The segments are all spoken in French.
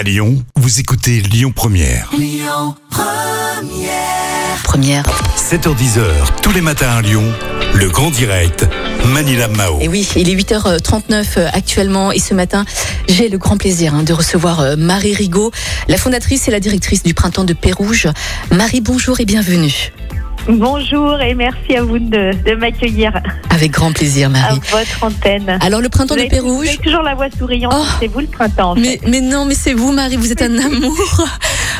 À Lyon, vous écoutez Lyon Première. Première. 7h10h, tous les matins à Lyon, le grand direct, Manila Mao. Et oui, il est 8h39 euh, actuellement et ce matin, j'ai le grand plaisir hein, de recevoir euh, Marie Rigaud, la fondatrice et la directrice du Printemps de Pérouge. Marie, bonjour et bienvenue. Bonjour et merci à vous de, de m'accueillir Avec grand plaisir, à Marie. votre antenne. Alors, le Printemps Vous de avez- Vous Pérouge. avez toujours la voix souriante, Oh. c'est vous le printemps. en fait. Mais, mais non, mais c'est vous, Marie, vous êtes un amour.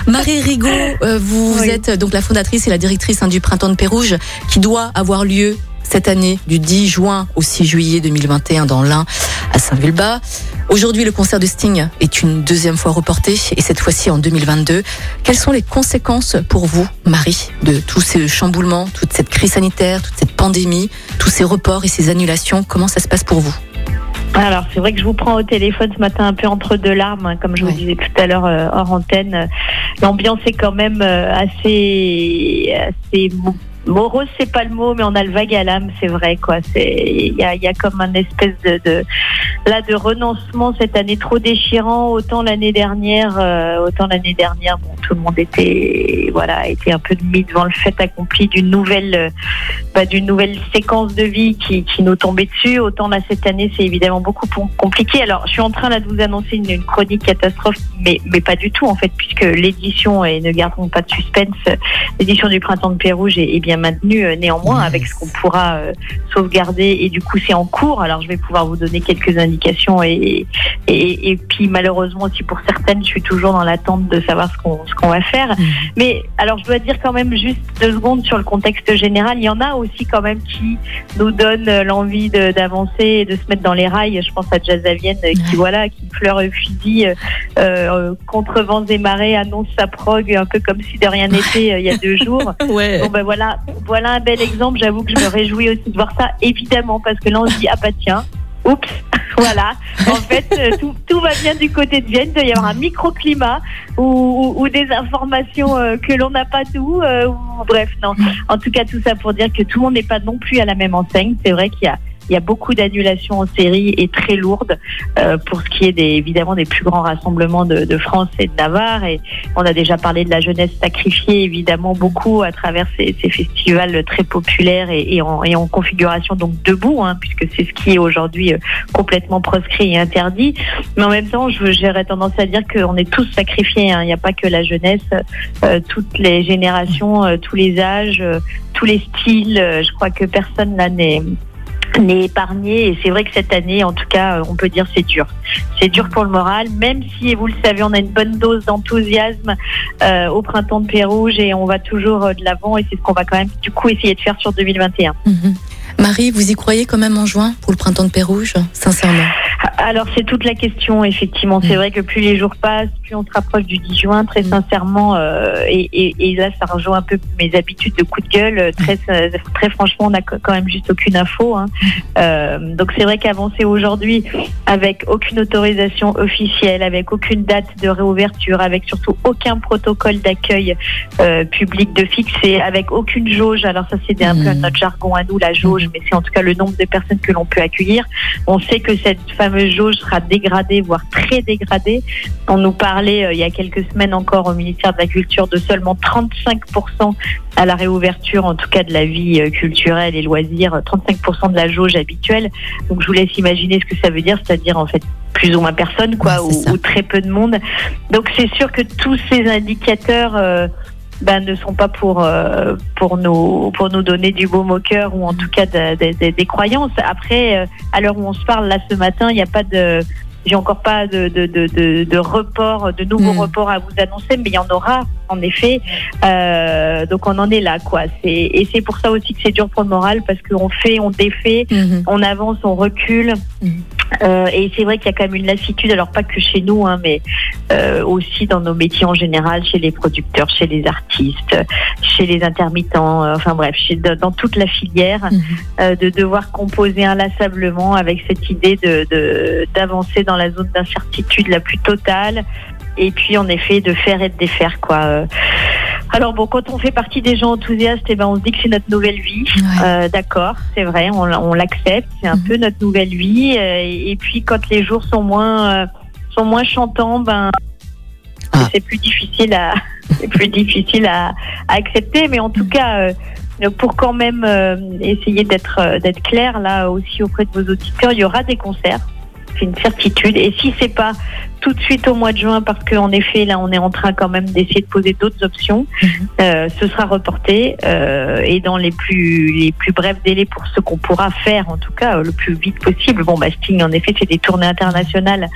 Marie Rigaud, euh, vous Oui. êtes donc la fondatrice et la directrice hein, du Printemps de Pérouge qui doit avoir lieu cette année du 10 juin au 6 juillet 2021 dans l'Ain à Saint-Vulbas. Aujourd'hui, le concert de Sting est une deuxième fois reporté et cette fois-ci en 2022. Quelles sont les conséquences pour vous, Marie, de tous ces chamboulements, toute cette crise sanitaire, toute cette pandémie, tous ces reports et ces annulations? Comment ça se passe pour vous? Alors c'est vrai que je vous prends au téléphone ce matin un peu entre deux larmes, hein, comme je vous disais tout à l'heure euh, hors antenne. Euh, L'ambiance est quand même euh, assez, assez morose, c'est pas le mot, mais on a le vague à l'âme, c'est vrai quoi. C'est il y a, y a comme un espèce de, de là de renoncement cette année trop déchirant. Autant l'année dernière, euh, autant l'année dernière, bon tout le monde était voilà était un peu mis devant le fait accompli d'une nouvelle euh, bah, d'une nouvelle séquence de vie qui, qui nous tombait dessus. Autant là cette année, c'est évidemment beaucoup plus compliqué. Alors, je suis en train là de vous annoncer une, une chronique catastrophe, mais, mais pas du tout en fait, puisque l'édition et ne gardons pas de suspense, l'édition du printemps de Pérouge est, est bien maintenue euh, néanmoins avec ce qu'on pourra euh, sauvegarder et du coup c'est en cours. Alors, je vais pouvoir vous donner quelques indications et, et, et puis malheureusement aussi pour certaines, je suis toujours dans l'attente de savoir ce qu'on qu'on va faire. Mais alors, je dois dire quand même juste deux secondes sur le contexte général. Il y en a aussi quand même qui nous donnent l'envie d'avancer et de se mettre dans les rails. Je pense à Jazzavienne euh, qui, voilà, qui pleure le fusil euh, euh, contre vents et marées, annonce sa prog un peu comme si de rien n'était euh, il y a deux jours. Ouais. Bon ben voilà, voilà un bel exemple. J'avoue que je me réjouis aussi de voir ça, évidemment, parce que là on se dit ah bah tiens, oups, voilà. En fait, euh, tout, tout va bien du côté de Vienne. Il doit y avoir un microclimat ou, ou, des informations euh, que l'on n'a pas tout. euh, bref, non. En tout cas, tout ça pour dire que tout le monde n'est pas non plus à la même enseigne. C'est vrai qu'il y a il y a beaucoup d'annulations en série et très lourdes euh, pour ce qui est des, évidemment des plus grands rassemblements de, de France et de Navarre. Et on a déjà parlé de la jeunesse sacrifiée, évidemment, beaucoup à travers ces, ces festivals très populaires et, et, en, et en configuration donc debout, hein, puisque c'est ce qui est aujourd'hui euh, complètement proscrit et interdit. Mais en même temps, j'aurais tendance à dire qu'on est tous sacrifiés. hein. Il n'y a pas que la jeunesse, euh, toutes les générations, euh, tous les âges, euh, tous les styles. euh, je crois que personne là n'est n'est épargné et c'est vrai que cette année en tout cas euh, on peut dire c'est dur c'est dur pour le moral même si vous le savez on a une bonne dose d'enthousiasme euh, au printemps de Pérouge et on va toujours euh, de l'avant et c'est ce qu'on va quand même du coup essayer de faire sur 2021 Mhm. Marie, vous y croyez quand même en juin pour le printemps de Pérouge, sincèrement? Alors c'est toute la question, effectivement. C'est Mm. vrai que plus les jours passent, plus on se rapproche du 10 juin, très sincèrement. euh, et, et, et là, ça rejoint un peu mes habitudes de coup de gueule. Euh, Très, euh, très franchement, on n'a quand même juste aucune info. hein. Euh, donc c'est vrai qu'avancer aujourd'hui avec aucune autorisation officielle, avec aucune date de réouverture, avec surtout aucun protocole d'accueil euh, public de fixé, avec aucune jauge. Alors ça, c'est un Mm. peu notre jargon à nous, la jauge, mais c'est en tout cas le nombre de personnes que l'on peut accueillir. On sait que cette fameuse jauge sera dégradée, voire très dégradée. On nous parlait euh, il y a quelques semaines encore au ministère de la Culture de seulement 35% à la réouverture, en tout cas de la vie euh, culturelle et loisirs, euh, 35% de la jauge habituelle. Donc je vous laisse imaginer ce que ça veut dire, c'est-à-dire en fait plus ou moins personne, quoi, Ouais, ou très peu de monde. Donc c'est sûr que tous ces indicateurs euh, ben, ne sont pas pour euh, pour nous pour nous donner du baume au cœur ou en tout cas de- de- de- des croyances. Après, euh, à l'heure où on se parle là ce matin, il n'y a pas de j'ai encore pas de, de, de, de, de report, de nouveaux Mm. reports à vous annoncer, mais il y en aura en effet. Euh, donc on en est là, quoi. Et c'est pour ça aussi que c'est dur pour le moral parce qu'on fait, on défait, Mhm. on avance, on recule. Euh, et c'est vrai qu'il y a quand même une lassitude, alors pas que chez nous, hein, mais euh, aussi dans nos métiers en général, chez les producteurs, chez les artistes, chez les intermittents, euh, enfin bref, chez, dans toute la filière, Mhm. euh, de devoir composer inlassablement avec cette idée de de- d'avancer dans la zone d'incertitude la plus totale. Et puis en effet de faire et de défaire quoi. Euh, Alors bon, quand on fait partie des gens enthousiastes, eh ben on se dit que c'est notre nouvelle vie. Ouais. Euh, D'accord, c'est vrai, on, on l'accepte, c'est un Mhm. peu notre nouvelle vie. euh, et, puis quand les jours sont moins euh, sont moins chantants, ben Ah. C'est plus difficile à, plus difficile à, à, accepter, mais en tout cas. pour quand même essayer d'être d'être clair là aussi auprès de vos auditeurs, il y aura des concerts c'est une certitude. Et si c'est pas tout de suite au mois de juin, parce qu'en effet, là, on est en train quand même d'essayer de poser d'autres options, mhm. euh, ce sera reporté euh, et dans les plus les plus brefs délais pour ce qu'on pourra faire, en tout cas, le plus vite possible. Bon, bah, Sting, en effet, c'est des tournées internationales.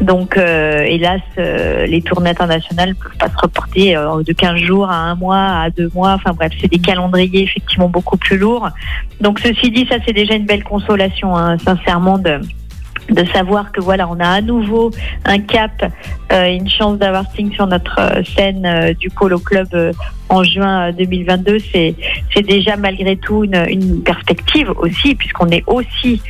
Donc, euh, hélas, les tournées internationales ne peuvent pas se reporter de 15 jours à un mois, à deux mois. Enfin bref, c'est des calendriers effectivement beaucoup plus lourds. Donc, ceci dit, ça c'est déjà une belle consolation, hein, sincèrement, de, de savoir que voilà, on a à nouveau un cap, euh, une chance d'avoir Sting sur notre euh, scène euh, du Polo Club en juin 2022, c'est c'est déjà malgré tout une, une perspective aussi, puisqu'on est aussi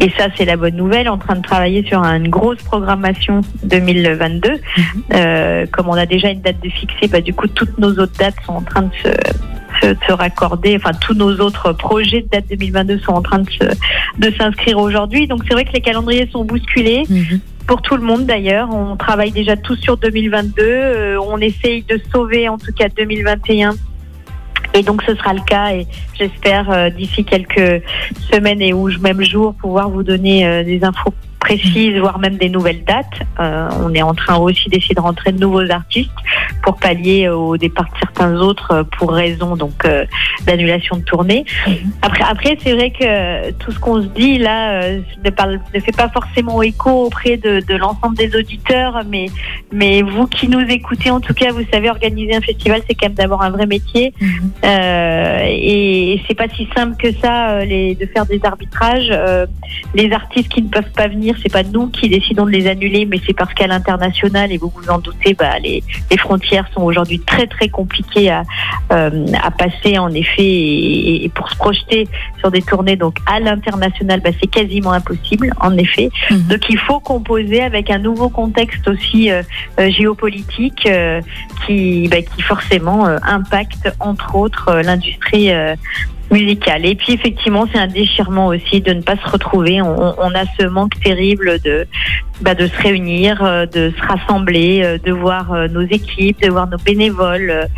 et ça, c'est la bonne nouvelle, en train de travailler sur une grosse programmation 2022. Mhm. comme on a déjà une date de fixée, bah, du coup, toutes nos autres dates sont en train de se, se, raccorder. Enfin, tous nos autres projets de date 2022 sont en train de, de s'inscrire aujourd'hui. Donc, c'est vrai que les calendriers sont bousculés. Mhm. Pour tout le monde d'ailleurs, on travaille déjà tous sur 2022. Euh, on essaye de sauver en tout cas 2021 et donc ce sera le cas et j'espère euh, d'ici quelques semaines et ou même jours pouvoir vous donner euh, des infos précises, voire même des nouvelles dates. Euh, on est en train aussi d'essayer de rentrer de nouveaux artistes pour pallier au départ de certains autres euh, pour raison donc euh, d'annulation de tournée. Mhm. Après, après c'est vrai que tout ce qu'on se dit là euh, ne, parle, ne fait pas forcément écho auprès de, de l'ensemble des auditeurs, mais mais vous qui nous écoutez, en tout cas, vous savez organiser un festival, c'est quand même d'abord un vrai métier mhm. euh, et, et c'est pas si simple que ça les, de faire des arbitrages. les artistes qui ne peuvent pas venir c'est pas nous qui décidons de les annuler, mais c'est parce qu'à l'international, et vous vous en doutez, bah, les, les frontières sont aujourd'hui très très compliquées à, euh, à passer en effet, et, pour se projeter sur des tournées donc à l'international, bah, c'est quasiment impossible en effet. Mhm. Donc il faut composer avec un nouveau contexte aussi euh, euh, géopolitique qui, bah, qui forcément impacte entre autres l'industrie musicale. Et puis effectivement, c'est un déchirement aussi de ne pas se retrouver. On, on a ce manque terrible de bah, de se réunir, euh, de se rassembler, euh, de voir euh, nos équipes, de voir nos bénévoles,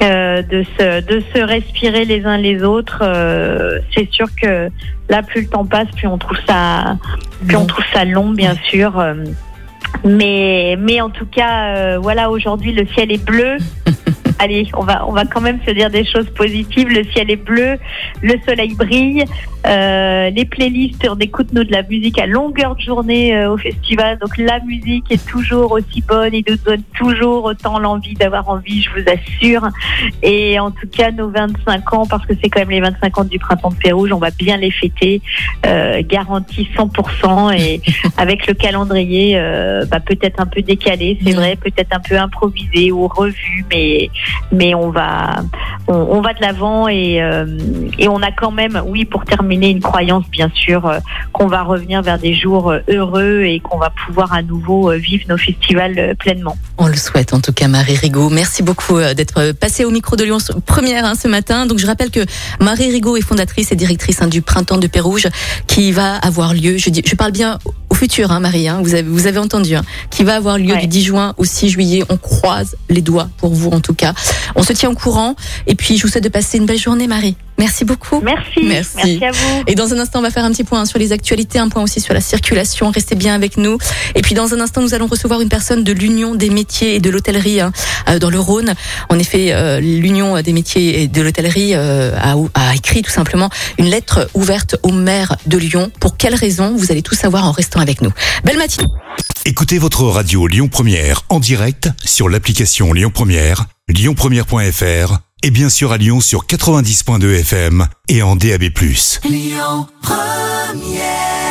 de se de se respirer les uns les autres. c'est sûr que là, plus le temps passe, plus on trouve ça plus on trouve ça long, bien sûr. Mais mais en tout cas, voilà, aujourd'hui le ciel est bleu. Allez, on va, on va quand même se dire des choses positives. Le ciel est bleu, le soleil brille, euh, les playlists, on écoute nous de la musique à longueur de journée euh, au festival. Donc la musique est toujours aussi bonne, il nous donne toujours autant l'envie d'avoir envie, je vous assure. Et en tout cas, nos 25 ans, parce que c'est quand même les 25 ans du printemps de Pérouge, on va bien les fêter, euh, garantie 100%. Et avec le calendrier, euh, bah, peut-être un peu décalé, c'est vrai, peut-être un peu improvisé ou revu, mais mais on va on, va de l'avant et euh, et on a quand même, oui, pour terminer, une croyance bien sûr euh, qu'on va revenir vers des jours euh, heureux et qu'on va pouvoir à nouveau vivre nos festivals pleinement. On le souhaite en tout cas, Marie Rigaud. Merci beaucoup d'être passée au micro de Lyon première hein, ce matin. Donc je rappelle que Marie Rigaud est fondatrice et directrice hein, du Printemps de Pérouge qui va avoir lieu. Je parle bien au futur, hein, Marie. Hein, vous avez vous avez entendu, qui va avoir lieu du 10 juin au 6 juillet. On croise les doigts pour vous en tout cas. On se tient au courant. Et puis, je vous souhaite de passer une belle journée, Marie. Merci beaucoup. Merci. Merci. à vous. Et dans un instant, on va faire un petit point sur les actualités, un point aussi sur la circulation. Restez bien avec nous. Et puis dans un instant, nous allons recevoir une personne de l'Union des métiers et de l'hôtellerie hein, euh, dans le Rhône. En effet, euh, l'Union des métiers et de l'hôtellerie euh, a, a, écrit tout simplement une lettre ouverte au maire de Lyon. Pour quelles raisons Vous allez tout savoir en restant avec nous. Belle matinée. Écoutez votre radio Lyon Première en direct sur l'application Lyon Première, lyonpremière.fr et bien sûr à Lyon sur 90.2 FM et en DAB+. Lyon Première